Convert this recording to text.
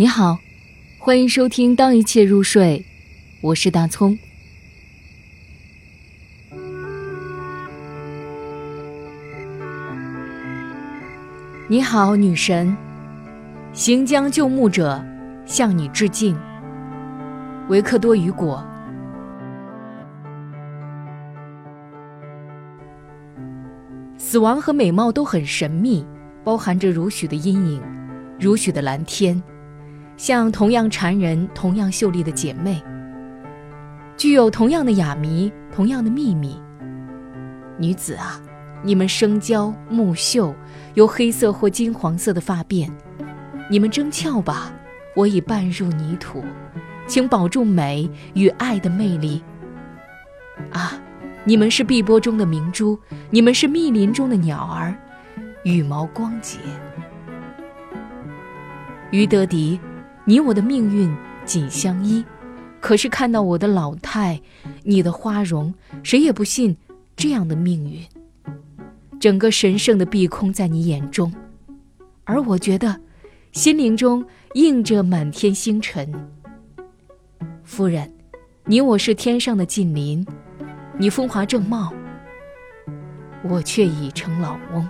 你好，欢迎收听《当一切入睡》，我是大葱。你好，女神，行将就木者向你致敬。维克多·雨果。死亡和美貌都很神秘，包含着如许的阴影，如许的蓝天。像同样缠人、同样秀丽的姐妹，具有同样的哑谜、同样的秘密。女子啊，你们生娇木秀，有黑色或金黄色的发辫，你们争俏吧，我已半入泥土，请保住美与爱的魅力。啊，你们是碧波中的明珠，你们是密林中的鸟儿，羽毛光洁。于德迪。你我的命运紧相依，可是看到我的老态，你的花容，谁也不信这样的命运。整个神圣的碧空在你眼中，而我觉得，心灵中映着满天星辰。夫人，你我是天上的近邻，你风华正茂，我却已成老翁。